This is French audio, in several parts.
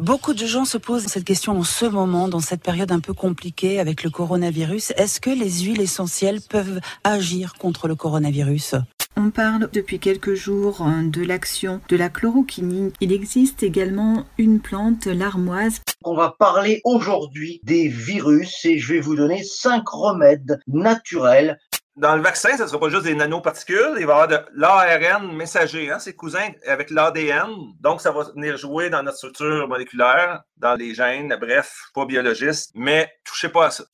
Beaucoup de gens se posent cette question en ce moment, dans cette période un peu compliquée avec le coronavirus. Est-ce que les huiles essentielles peuvent agir contre le coronavirus? On parle depuis quelques jours hein, de l'action de la chloroquine. Il existe également une plante, l'armoise. On va parler aujourd'hui des virus et je vais vous donner cinq remèdes naturels dans le vaccin, ça ne sera pas juste des nanoparticules, il va y avoir de l'ARN messager, hein, c'est cousin avec l'ADN. Donc, ça va venir jouer dans notre structure moléculaire, dans les gènes, bref, pas biologiste, mais touchez pas à ça.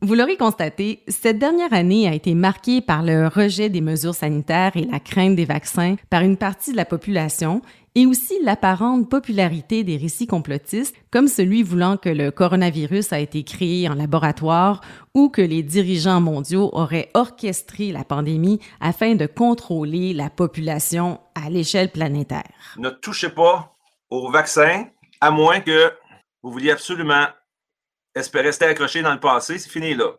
Vous l'aurez constaté, cette dernière année a été marquée par le rejet des mesures sanitaires et la crainte des vaccins par une partie de la population et aussi l'apparente popularité des récits complotistes, comme celui voulant que le coronavirus a été créé en laboratoire ou que les dirigeants mondiaux auraient orchestré la pandémie afin de contrôler la population à l'échelle planétaire. Ne touchez pas au vaccin, à moins que vous vouliez absolument espérer rester accroché dans le passé. C'est fini là.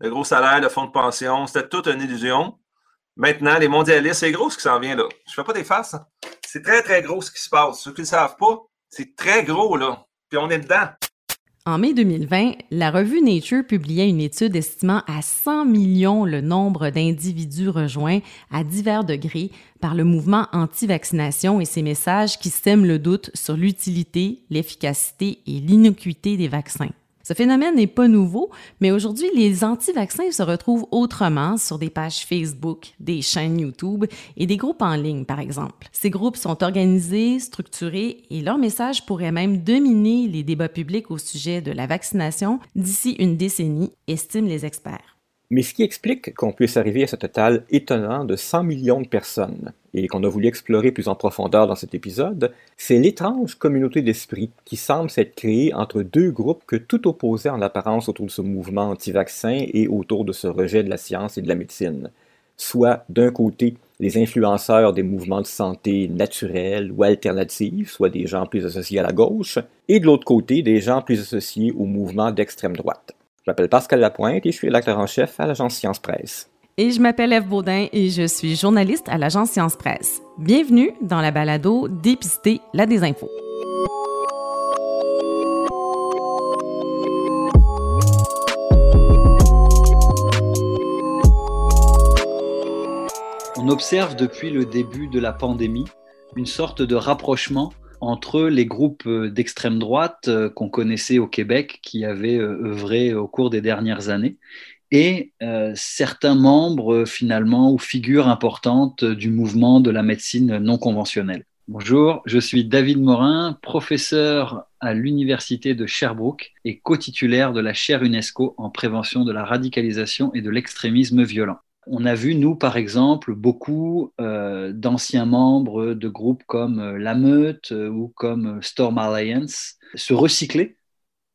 Le gros salaire, le fonds de pension, c'était toute une illusion. Maintenant, les mondialistes, c'est gros ce qui s'en vient là. Je fais pas des faces. Hein. C'est très, très gros ce qui se passe. Ceux qui ne savent pas, c'est très gros là. Puis on est dedans. En mai 2020, la revue Nature publiait une étude estimant à 100 millions le nombre d'individus rejoints à divers degrés par le mouvement anti-vaccination et ses messages qui sèment le doute sur l'utilité, l'efficacité et l'innocuité des vaccins. Ce phénomène n'est pas nouveau, mais aujourd'hui, les anti-vaccins se retrouvent autrement sur des pages Facebook, des chaînes YouTube et des groupes en ligne, par exemple. Ces groupes sont organisés, structurés et leur message pourrait même dominer les débats publics au sujet de la vaccination d'ici une décennie, estiment les experts. Mais ce qui explique qu'on puisse arriver à ce total étonnant de 100 millions de personnes, et qu'on a voulu explorer plus en profondeur dans cet épisode, c'est l'étrange communauté d'esprit qui semble s'être créée entre deux groupes que tout opposait en apparence autour de ce mouvement anti-vaccin et autour de ce rejet de la science et de la médecine. Soit, d'un côté, les influenceurs des mouvements de santé naturels ou alternatifs, soit des gens plus associés à la gauche, et de l'autre côté, des gens plus associés au mouvement d'extrême droite. Je m'appelle Pascal Lapointe et je suis l'acteur en chef à l'agence Science Presse. Et je m'appelle Eve Baudin et je suis journaliste à l'agence Science Presse. Bienvenue dans la balado Dépister la désinfo. On observe depuis le début de la pandémie une sorte de rapprochement entre les groupes euh, d'extrême droite euh, qu'on connaissait au Québec, qui avaient euh, œuvré au cours des dernières années, et certains membres finalement ou figures importantes du mouvement de la médecine non conventionnelle. Bonjour, je suis David Morin, professeur à l'Université de Sherbrooke et co-titulaire de la chaire UNESCO en prévention de la radicalisation et de l'extrémisme violent on a vu, nous, par exemple, beaucoup euh, d'anciens membres de groupes comme euh, La Meute euh, ou comme Storm Alliance se recycler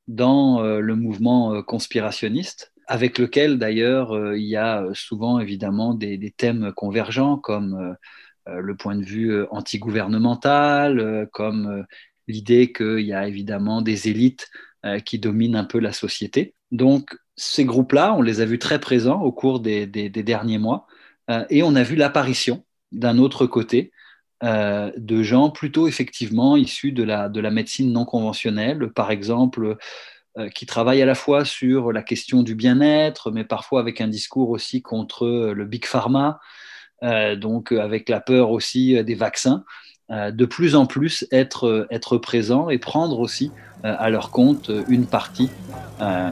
dans le mouvement conspirationniste, avec lequel, d'ailleurs, il y a souvent, évidemment, des, thèmes convergents, comme le point de vue antigouvernemental, comme l'idée qu'il y a évidemment des élites qui dominent un peu la société. Donc, ces groupes-là, on les a vus très présents au cours des, derniers mois, euh, et on a vu l'apparition d'un autre côté euh, de gens plutôt effectivement issus de la, médecine non conventionnelle, par exemple, euh, qui travaillent à la fois sur la question du bien-être, mais parfois avec un discours aussi contre le big pharma, donc avec la peur aussi des vaccins. De plus en plus être, être présents et prendre aussi à leur compte une partie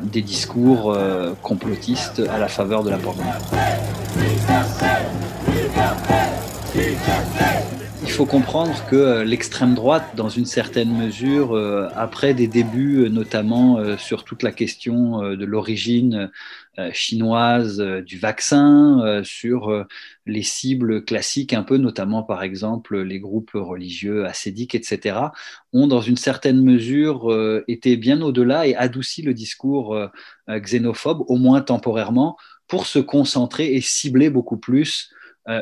des discours complotistes à la faveur de la pandémie. Il faut comprendre que l'extrême droite, dans une certaine mesure, après des débuts, notamment sur toute la question de l'origine euh, chinoise euh, du vaccin, euh, sur les cibles classiques un peu, notamment par exemple les groupes religieux ascédiques, etc., ont dans une certaine mesure été bien au-delà et adouci le discours xénophobe, au moins temporairement, pour se concentrer et cibler beaucoup plus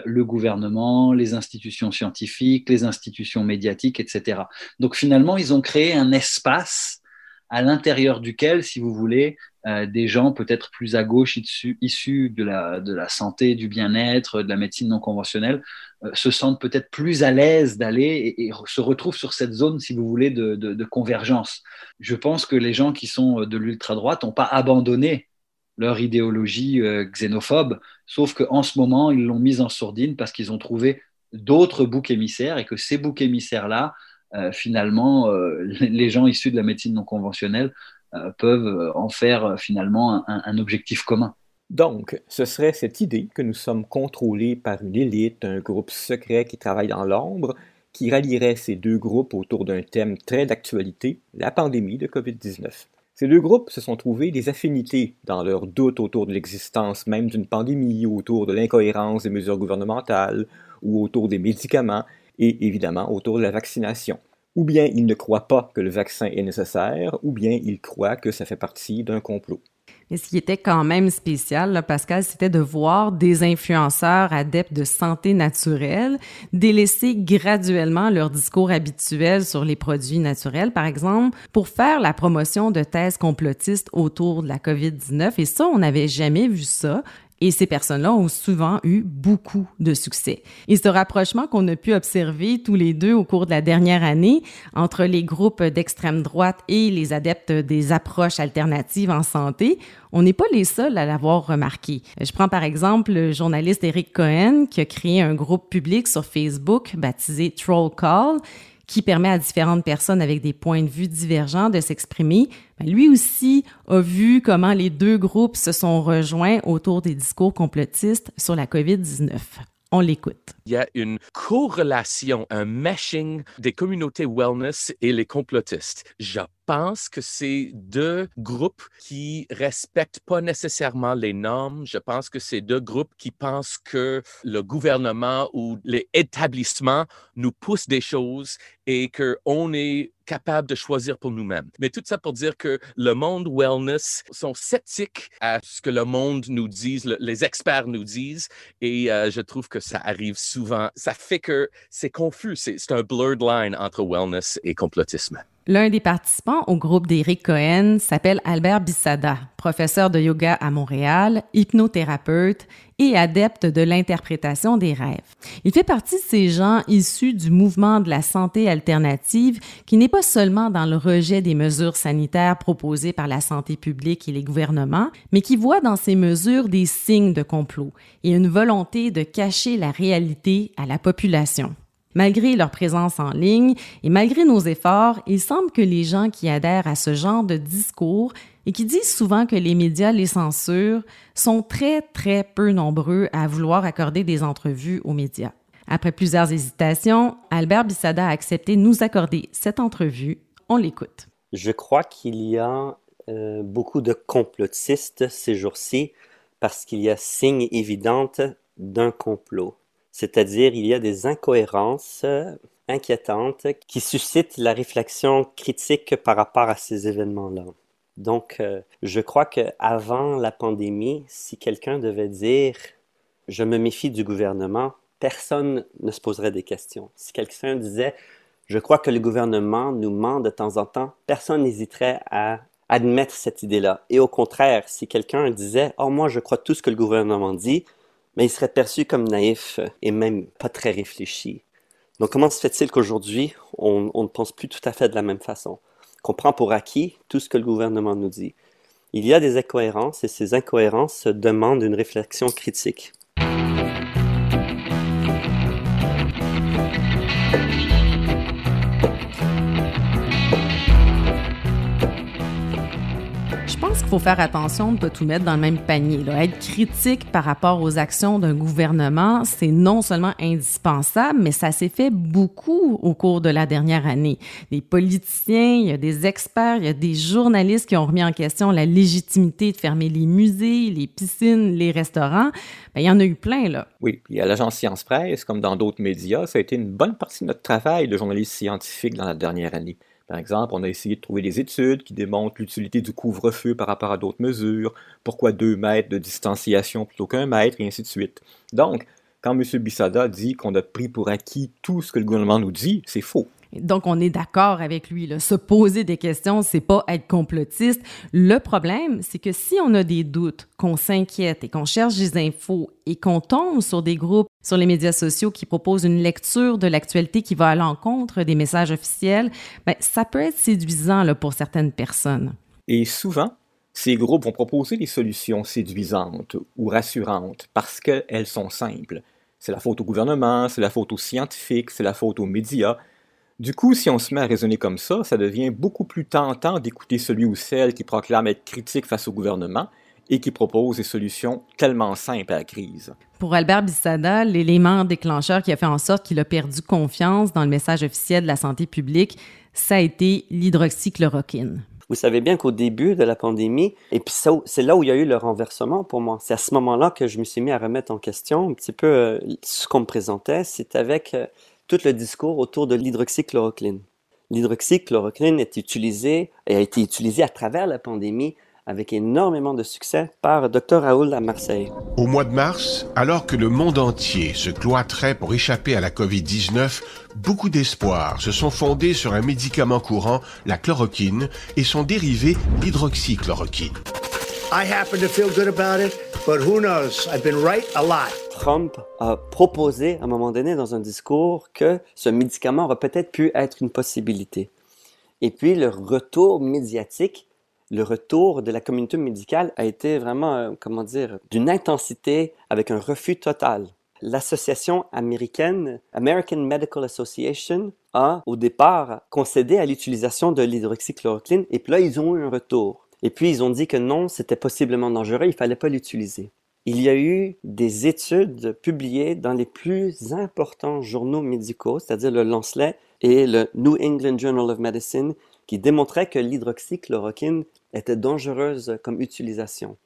le gouvernement, les institutions scientifiques, les institutions médiatiques, etc. Donc finalement, ils ont créé un espace à l'intérieur duquel, si vous voulez, euh, des gens peut-être plus à gauche issus, de, la, de la santé, du bien-être, de la médecine non conventionnelle, euh, se sentent peut-être plus à l'aise d'aller et, se retrouvent sur cette zone, si vous voulez, de, de, convergence. Je pense que les gens qui sont de l'ultra-droite n'ont pas abandonné leur idéologie euh, xénophobe, sauf qu'en ce moment, ils l'ont mise en sourdine parce qu'ils ont trouvé d'autres boucs émissaires et que ces boucs émissaires-là, finalement, les gens issus de la médecine non conventionnelle euh, peuvent en faire finalement un, objectif commun. Donc, ce serait cette idée que nous sommes contrôlés par une élite, un groupe secret qui travaille dans l'ombre, qui rallierait ces deux groupes autour d'un thème très d'actualité, la pandémie de COVID-19. Ces deux groupes se sont trouvés des affinités dans leur doute autour de l'existence même d'une pandémie, autour de l'incohérence des mesures gouvernementales, ou autour des médicaments, et évidemment autour de la vaccination. Ou bien ils ne croient pas que le vaccin est nécessaire, ou bien ils croient que ça fait partie d'un complot. Mais ce qui était quand même spécial, Pascal, c'était de voir des influenceurs adeptes de santé naturelle délaisser graduellement leur discours habituel sur les produits naturels, par exemple, pour faire la promotion de thèses complotistes autour de la COVID-19. Et ça, on n'avait jamais vu ça. Et ces personnes-là ont souvent eu beaucoup de succès. Et ce rapprochement qu'on a pu observer tous les deux au cours de la dernière année entre les groupes d'extrême droite et les adeptes des approches alternatives en santé, on n'est pas les seuls à l'avoir remarqué. Je prends par exemple le journaliste Eric Cohen qui a créé un groupe public sur Facebook baptisé Troll Call qui permet à différentes personnes avec des points de vue divergents de s'exprimer, ben, lui aussi a vu comment les deux groupes se sont rejoints autour des discours complotistes sur la COVID-19. On l'écoute. Il y a une corrélation, un meshing des communautés wellness et les complotistes. Je pense que c'est deux groupes qui respectent pas nécessairement les normes. Je pense que c'est deux groupes qui pensent que le gouvernement ou les établissements nous poussent des choses et qu'on est capable de choisir pour nous-mêmes. Mais tout ça pour dire que le monde wellness sont sceptiques à ce que le monde nous dise, les experts nous disent, et euh, je trouve que ça arrive souvent. Ça fait que c'est confus, c'est un blurred line entre wellness et complotisme. L'un des participants au groupe d'Éric Cohen s'appelle Albert Bissada, professeur de yoga à Montréal, hypnothérapeute et adepte de l'interprétation des rêves. Il fait partie de ces gens issus du mouvement de la santé alternative qui n'est pas seulement dans le rejet des mesures sanitaires proposées par la santé publique et les gouvernements, mais qui voit dans ces mesures des signes de complot et une volonté de cacher la réalité à la population. Malgré leur présence en ligne et malgré nos efforts, il semble que les gens qui adhèrent à ce genre de discours et qui disent souvent que les médias les censurent sont très, très peu nombreux à vouloir accorder des entrevues aux médias. Après plusieurs hésitations, Albert Bissada a accepté de nous accorder cette entrevue. On l'écoute. Je crois qu'il y a euh, beaucoup de complotistes ces jours-ci parce qu'il y a signe évident d'un complot c'est-à-dire il y a des incohérences euh, inquiétantes qui suscitent la réflexion critique par rapport à ces événements-là. Donc, euh, je crois qu'avant la pandémie, si quelqu'un devait dire je me méfie du gouvernement, personne ne se poserait des questions. Si quelqu'un disait je crois que le gouvernement nous ment de temps en temps, personne n'hésiterait à admettre cette idée-là. Et au contraire, si quelqu'un disait oh moi je crois tout ce que le gouvernement dit, mais il serait perçu comme naïf et même pas très réfléchi. Donc comment se fait-il qu'aujourd'hui, on, on, ne pense plus tout à fait de la même façon, qu'on prend pour acquis tout ce que le gouvernement nous dit Il y a des incohérences et ces incohérences demandent une réflexion critique. Faut faire attention de ne pas tout mettre dans le même panier. Être critique par rapport aux actions d'un gouvernement, c'est non seulement indispensable, mais ça s'est fait beaucoup au cours de la dernière année. Des politiciens, il y a des experts, il y a des journalistes qui ont remis en question la légitimité de fermer les musées, les piscines, les restaurants. Ben, il y en a eu plein, là. Oui, puis à l'agence Science Presse, comme dans d'autres médias, ça a été une bonne partie de notre travail de journaliste scientifique dans la dernière année. Par exemple, on a essayé de trouver des études qui démontrent l'utilité du couvre-feu par rapport à d'autres mesures, pourquoi deux mètres de distanciation plutôt qu'un mètre, et ainsi de suite. Donc, quand M. Bissada dit qu'on a pris pour acquis tout ce que le gouvernement nous dit, c'est faux. Donc, on est d'accord avec lui. Se poser des questions, c'est pas être complotiste. Le problème, c'est que si on a des doutes, qu'on s'inquiète et qu'on cherche des infos et qu'on tombe sur des groupes sur les médias sociaux qui proposent une lecture de l'actualité qui va à l'encontre des messages officiels, ben, ça peut être séduisant pour certaines personnes. Et souvent, ces groupes vont proposer des solutions séduisantes ou rassurantes parce qu'elles sont simples. C'est la faute au gouvernement, c'est la faute aux scientifiques, c'est la faute aux médias. Du coup, si on se met à raisonner comme ça, ça devient beaucoup plus tentant d'écouter celui ou celle qui proclame être critique face au gouvernement et qui propose des solutions tellement simples à la crise. Pour Albert Bissada, l'élément déclencheur qui a fait en sorte qu'il a perdu confiance dans le message officiel de la santé publique, ça a été l'hydroxychloroquine. Vous savez bien qu'au début de la pandémie, et puis c'est là où il y a eu le renversement pour moi. C'est à ce moment-là que je me suis mis à remettre en question un petit peu euh, ce qu'on me présentait. C'est avec euh, tout le discours autour de l'hydroxychloroquine. L'hydroxychloroquine est utilisée et a été utilisée à travers la pandémie avec énormément de succès par Dr Raoul à Marseille. Au mois de mars, alors que le monde entier se cloîtrait pour échapper à la COVID-19, beaucoup d'espoirs se sont fondés sur un médicament courant, la chloroquine, et son dérivé, l'hydroxychloroquine. I happen to feel good about it, but who knows? I've been right a lot. Trump a proposé à un moment donné dans un discours que ce médicament aurait peut-être pu être une possibilité. Et puis le retour médiatique, le retour de la communauté médicale a été vraiment, euh, comment dire, d'une intensité avec un refus total. L'association américaine, American Medical Association, a au départ concédé à l'utilisation de l'hydroxychloroquine et puis là ils ont eu un retour. Et puis ils ont dit que non, c'était possiblement dangereux, il fallait pas l'utiliser il y a eu des études publiées dans les plus importants journaux médicaux, c'est-à-dire le Lancelet et le New England Journal of Medicine, qui démontraient que l'hydroxychloroquine était dangereuse comme utilisation.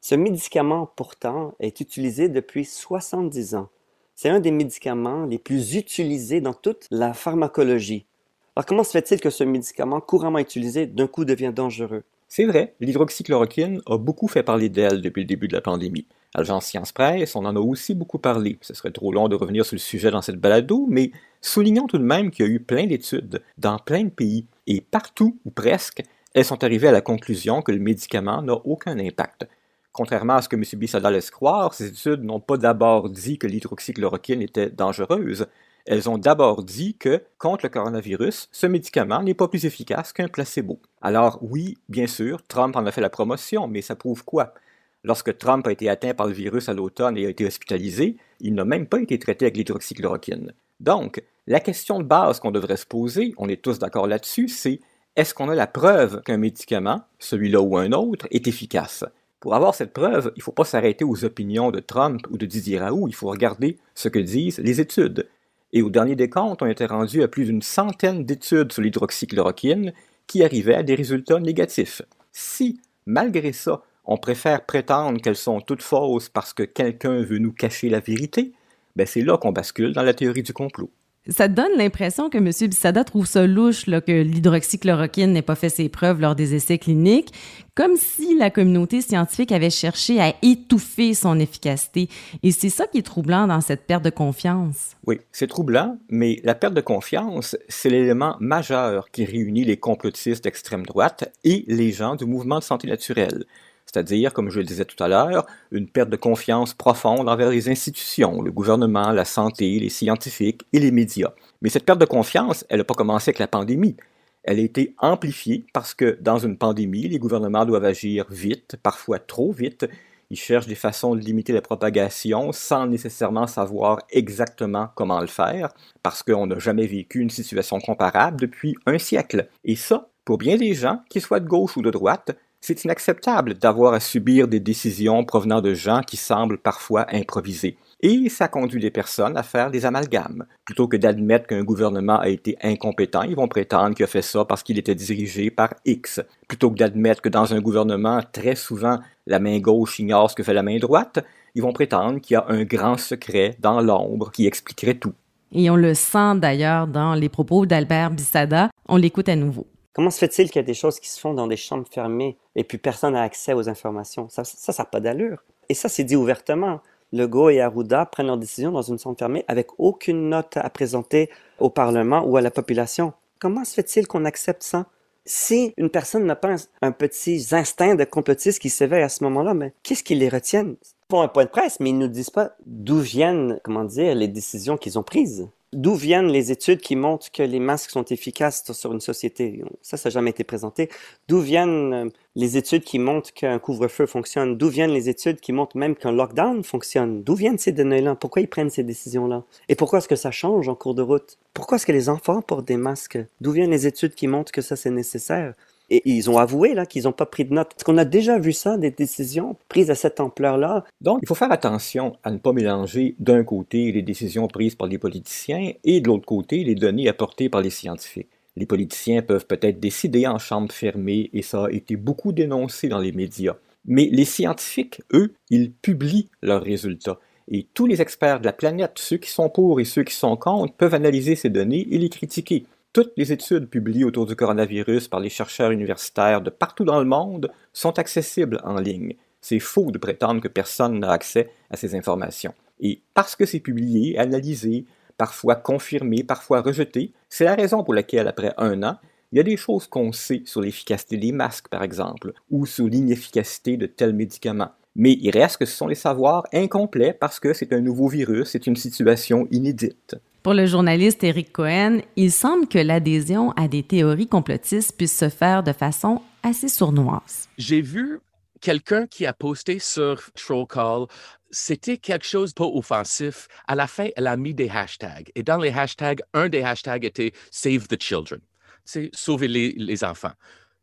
Ce médicament, pourtant, est utilisé depuis 70 ans. C'est un des médicaments les plus utilisés dans toute la pharmacologie. Alors comment se fait-il que ce médicament couramment utilisé d'un coup devient dangereux? C'est vrai, l'hydroxychloroquine a beaucoup fait parler d'elle depuis le début de la pandémie. Agence Science Presse, on en a aussi beaucoup parlé. Ce serait trop long de revenir sur le sujet dans cette balado, mais soulignons tout de même qu'il y a eu plein d'études dans plein de pays, et partout, ou presque, elles sont arrivées à la conclusion que le médicament n'a aucun impact. Contrairement à ce que M. Bissada laisse croire, ces études n'ont pas d'abord dit que l'hydroxychloroquine était dangereuse, elles ont d'abord dit que, contre le coronavirus, ce médicament n'est pas plus efficace qu'un placebo. Alors oui, bien sûr, Trump en a fait la promotion, mais ça prouve quoi? Lorsque Trump a été atteint par le virus à l'automne et a été hospitalisé, il n'a même pas été traité avec l'hydroxychloroquine. Donc, la question de base qu'on devrait se poser, on est tous d'accord là-dessus, c'est est-ce qu'on a la preuve qu'un médicament, celui-là ou un autre, est efficace? Pour avoir cette preuve, il ne faut pas s'arrêter aux opinions de Trump ou de Didier Raoult, il faut regarder ce que disent les études. Et au dernier décompte, on était rendu à plus d'une centaine d'études sur l'hydroxychloroquine qui arrivaient à des résultats négatifs. Si, malgré ça, on préfère prétendre qu'elles sont toutes fausses parce que quelqu'un veut nous cacher la vérité, ben c'est là qu'on bascule dans la théorie du complot. Ça donne l'impression que M. Bissada trouve ça louche là, que l'hydroxychloroquine n'ait pas fait ses preuves lors des essais cliniques, comme si la communauté scientifique avait cherché à étouffer son efficacité. Et c'est ça qui est troublant dans cette perte de confiance. Oui, c'est troublant, mais la perte de confiance, c'est l'élément majeur qui réunit les complotistes d'extrême droite et les gens du mouvement de santé naturelle c'est-à-dire, comme je le disais tout à l'heure, une perte de confiance profonde envers les institutions, le gouvernement, la santé, les scientifiques et les médias. Mais cette perte de confiance, elle n'a pas commencé avec la pandémie. Elle a été amplifiée parce que dans une pandémie, les gouvernements doivent agir vite, parfois trop vite. Ils cherchent des façons de limiter la propagation sans nécessairement savoir exactement comment le faire, parce qu'on n'a jamais vécu une situation comparable depuis un siècle. Et ça, pour bien des gens, qu'ils soient de gauche ou de droite, c'est inacceptable d'avoir à subir des décisions provenant de gens qui semblent parfois improvisés. Et ça conduit les personnes à faire des amalgames. Plutôt que d'admettre qu'un gouvernement a été incompétent, ils vont prétendre qu'il a fait ça parce qu'il était dirigé par X. Plutôt que d'admettre que dans un gouvernement, très souvent, la main gauche ignore ce que fait la main droite, ils vont prétendre qu'il y a un grand secret dans l'ombre qui expliquerait tout. Et on le sent d'ailleurs dans les propos d'Albert Bissada. On l'écoute à nouveau. Comment se fait-il qu'il y a des choses qui se font dans des chambres fermées et puis personne n'a accès aux informations? Ça, ça n'a pas d'allure. Et ça, c'est dit ouvertement. Legault et Arruda prennent leurs décisions dans une salle fermée avec aucune note à présenter au Parlement ou à la population. Comment se fait-il qu'on accepte ça? Si une personne n'a pas un, petit instinct de complotiste qui s'éveille à ce moment-là, mais qu'est-ce qui les retienne? Pour un point de presse, mais ils ne nous disent pas d'où viennent, comment dire, les décisions qu'ils ont prises. D'où viennent les études qui montrent que les masques sont efficaces sur une société? Ça, ça n'a jamais été présenté. D'où viennent euh, les études qui montrent qu'un couvre-feu fonctionne? D'où viennent les études qui montrent même qu'un lockdown fonctionne? D'où viennent ces données-là? Pourquoi ils prennent ces décisions-là? Et pourquoi est-ce que ça change en cours de route? Pourquoi est-ce que les enfants portent des masques? D'où viennent les études qui montrent que ça c'est nécessaire? Et ils ont avoué là qu'ils n'ont pas pris de notes. Est-ce qu'on a déjà vu ça, des décisions prises à cette ampleur-là? Donc, il faut faire attention à ne pas mélanger d'un côté les décisions prises par les politiciens et de l'autre côté les données apportées par les scientifiques. Les politiciens peuvent peut-être décider en chambre fermée et ça a été beaucoup dénoncé dans les médias. Mais les scientifiques, eux, ils publient leurs résultats. Et tous les experts de la planète, ceux qui sont pour et ceux qui sont contre, peuvent analyser ces données et les critiquer. Toutes les études publiées autour du coronavirus par les chercheurs universitaires de partout dans le monde sont accessibles en ligne. C'est faux de prétendre que personne n'a accès à ces informations. Et parce que c'est publié, analysé, parfois confirmé, parfois rejeté, c'est la raison pour laquelle, après un an, il y a des choses qu'on sait sur l'efficacité des masques, par exemple, ou sur l'inefficacité de tels médicaments. Mais il reste que ce sont les savoirs incomplets parce que c'est un nouveau virus, c'est une situation inédite. Pour le journaliste Eric Cohen, il semble que l'adhésion à des théories complotistes puisse se faire de façon assez sournoise. J'ai vu quelqu'un qui a posté sur Trollcall c'était quelque chose pas offensif. À la fin, elle a mis des hashtags. Et dans les hashtags, un des hashtags était Save the Children. C'est sauver les, les enfants.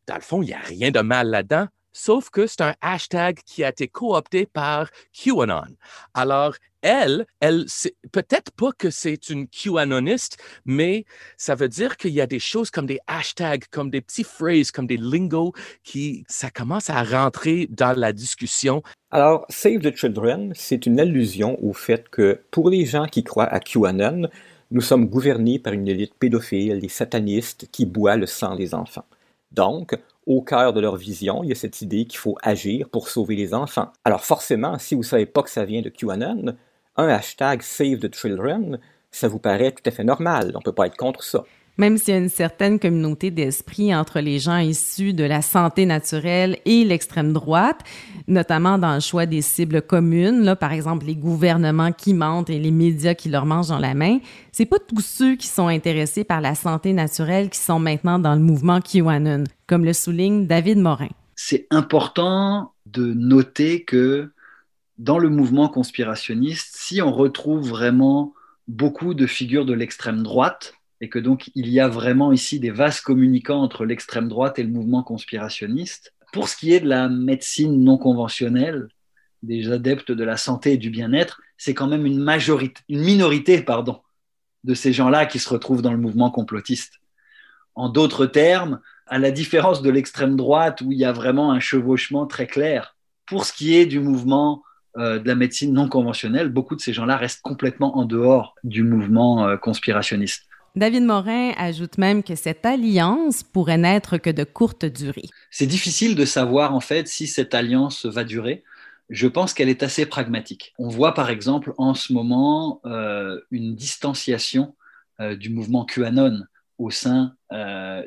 Dans le fond, il n'y a rien de mal là-dedans, sauf que c'est un hashtag qui a été coopté par QAnon. Alors, elle, elle, peut-être pas que c'est une QAnoniste, mais ça veut dire qu'il y a des choses comme des hashtags, comme des petites phrases, comme des lingos qui, ça commence à rentrer dans la discussion. Alors, Save the Children, c'est une allusion au fait que pour les gens qui croient à QAnon, nous sommes gouvernés par une élite pédophile, des satanistes qui boit le sang des enfants. Donc, au cœur de leur vision, il y a cette idée qu'il faut agir pour sauver les enfants. Alors forcément, si vous ne savez pas que ça vient de QAnon, un hashtag Save the Children, ça vous paraît tout à fait normal. On ne peut pas être contre ça. Même s'il y a une certaine communauté d'esprit entre les gens issus de la santé naturelle et l'extrême droite, notamment dans le choix des cibles communes, là, par exemple les gouvernements qui mentent et les médias qui leur mangent dans la main, c'est pas tous ceux qui sont intéressés par la santé naturelle qui sont maintenant dans le mouvement QAnon, comme le souligne David Morin. C'est important de noter que dans le mouvement conspirationniste, si on retrouve vraiment beaucoup de figures de l'extrême droite, et que donc il y a vraiment ici des vases communicants entre l'extrême droite et le mouvement conspirationniste. Pour ce qui est de la médecine non conventionnelle, des adeptes de la santé et du bien-être, c'est quand même une majorité, une minorité, pardon, de ces gens-là qui se retrouvent dans le mouvement complotiste. En d'autres termes, à la différence de l'extrême droite où il y a vraiment un chevauchement très clair, pour ce qui est du mouvement de la médecine non conventionnelle, beaucoup de ces gens-là restent complètement en dehors du mouvement euh, conspirationniste. David Morin ajoute même que cette alliance pourrait n'être que de courte durée. C'est difficile de savoir en fait si cette alliance va durer. Je pense qu'elle est assez pragmatique. On voit par exemple en ce moment euh, une distanciation du mouvement QAnon au sein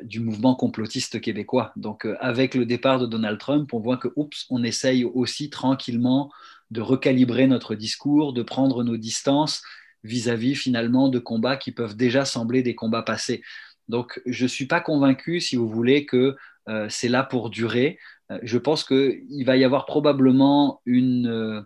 du mouvement complotiste québécois. Donc, avec le départ de Donald Trump, on voit que, oups, on essaye aussi tranquillement de recalibrer notre discours, de prendre nos distances vis-à-vis finalement de combats qui peuvent déjà sembler des combats passés. Donc je ne suis pas convaincu, si vous voulez, que euh, c'est là pour durer. Euh, je pense qu'il va y avoir probablement une, euh,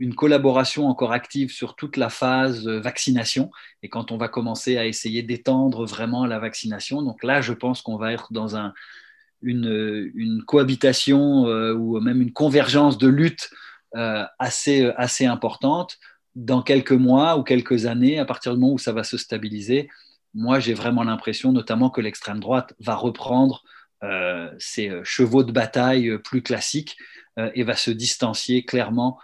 une collaboration encore active sur toute la phase vaccination et quand on va commencer à essayer d'étendre vraiment la vaccination. Donc là, je pense qu'on va être dans un, une, une cohabitation ou même une convergence de lutte assez, euh, assez importante. Dans quelques mois ou quelques années, à partir du moment où ça va se stabiliser, moi j'ai vraiment l'impression notamment que l'extrême droite va reprendre euh, ses chevaux de bataille plus classiques et va se distancier clairement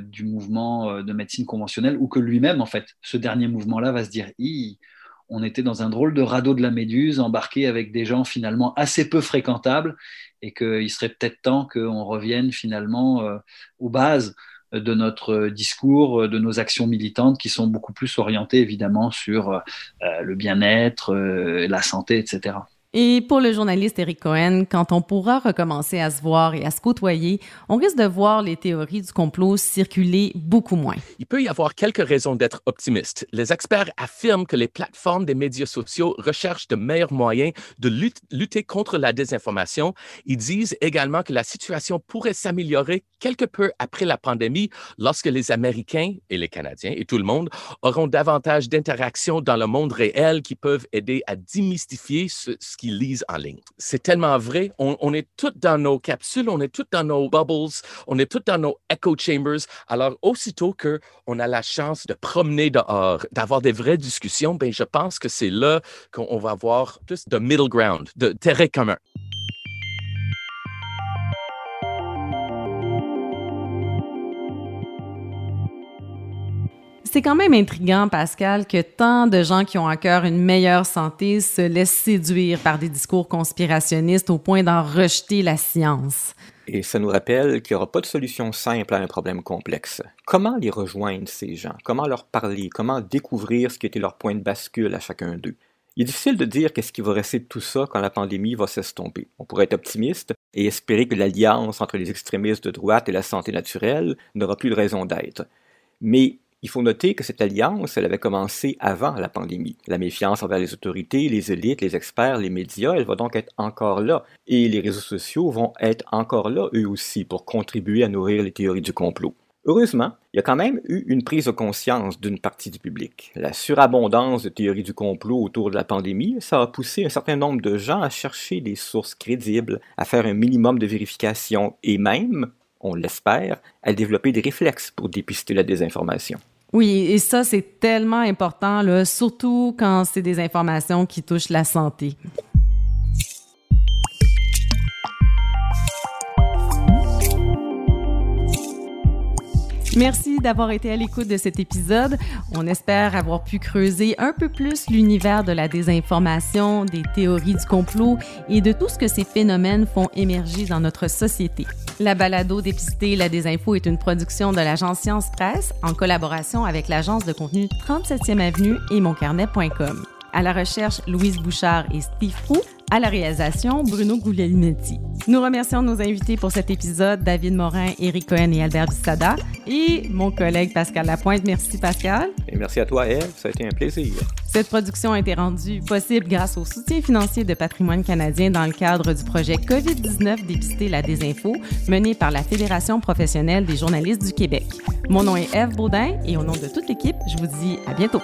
du mouvement de médecine conventionnelle ou que lui-même, en fait, ce dernier mouvement-là va se dire, on était dans un drôle de radeau de la Méduse, embarqué avec des gens finalement assez peu fréquentables, et qu'il serait peut-être temps qu'on revienne finalement euh, aux bases de notre discours, de nos actions militantes qui sont beaucoup plus orientées évidemment sur le bien-être, la santé, etc. Et pour le journaliste Eric Cohen, quand on pourra recommencer à se voir et à se côtoyer, on risque de voir les théories du complot circuler beaucoup moins. Il peut y avoir quelques raisons d'être optimiste. Les experts affirment que les plateformes des médias sociaux recherchent de meilleurs moyens de lutter contre la désinformation. Ils disent également que la situation pourrait s'améliorer quelque peu après la pandémie lorsque les Américains et les Canadiens et tout le monde auront davantage d'interactions dans le monde réel qui peuvent aider à démystifier ce, qu'ils lisent en ligne. C'est tellement vrai. On, est tous dans nos capsules, on est tous dans nos bubbles, on est tous dans nos echo chambers. Alors, aussitôt qu'on a la chance de promener dehors, d'avoir des vraies discussions, ben, je pense que c'est là qu'on va avoir plus de middle ground, de terrain commun. C'est quand même intriguant, Pascal, que tant de gens qui ont à cœur une meilleure santé se laissent séduire par des discours conspirationnistes au point d'en rejeter la science. Et ça nous rappelle qu'il n'y aura pas de solution simple à un problème complexe. Comment les rejoindre, ces gens? Comment leur parler? Comment découvrir ce qui était leur point de bascule à chacun d'eux? Il est difficile de dire qu'est-ce qui va rester de tout ça quand la pandémie va s'estomper. On pourrait être optimiste et espérer que l'alliance entre les extrémistes de droite et la santé naturelle n'aura plus de raison d'être. Mais il faut noter que cette alliance, elle avait commencé avant la pandémie. La méfiance envers les autorités, les élites, les experts, les médias, elle va donc être encore là. Et les réseaux sociaux vont être encore là, eux aussi, pour contribuer à nourrir les théories du complot. Heureusement, il y a quand même eu une prise de conscience d'une partie du public. La surabondance de théories du complot autour de la pandémie, ça a poussé un certain nombre de gens à chercher des sources crédibles, à faire un minimum de vérification et même, on l'espère, à développer des réflexes pour dépister la désinformation. Oui, et ça, c'est tellement important, surtout quand c'est des informations qui touchent la santé. Merci d'avoir été à l'écoute de cet épisode. On espère avoir pu creuser un peu plus l'univers de la désinformation, des théories du complot et de tout ce que ces phénomènes font émerger dans notre société. La balado Dépister la désinfo est une production de l'agence Science Presse en collaboration avec l'agence de contenu 37e Avenue et moncarnet.com. À la recherche, Louise Bouchard et Steve Roux. À la réalisation, Bruno Guglielminetti. Nous remercions nos invités pour cet épisode, David Morin, Eric Cohen et Albert Bissada, et mon collègue Pascal Lapointe. Merci Pascal. Et merci à toi, Eve. Ça a été un plaisir. Cette production a été rendue possible grâce au soutien financier de Patrimoine canadien dans le cadre du projet COVID-19 Dépister la désinfo, mené par la Fédération professionnelle des journalistes du Québec. Mon nom est Eve Baudin et au nom de toute l'équipe, je vous dis à bientôt.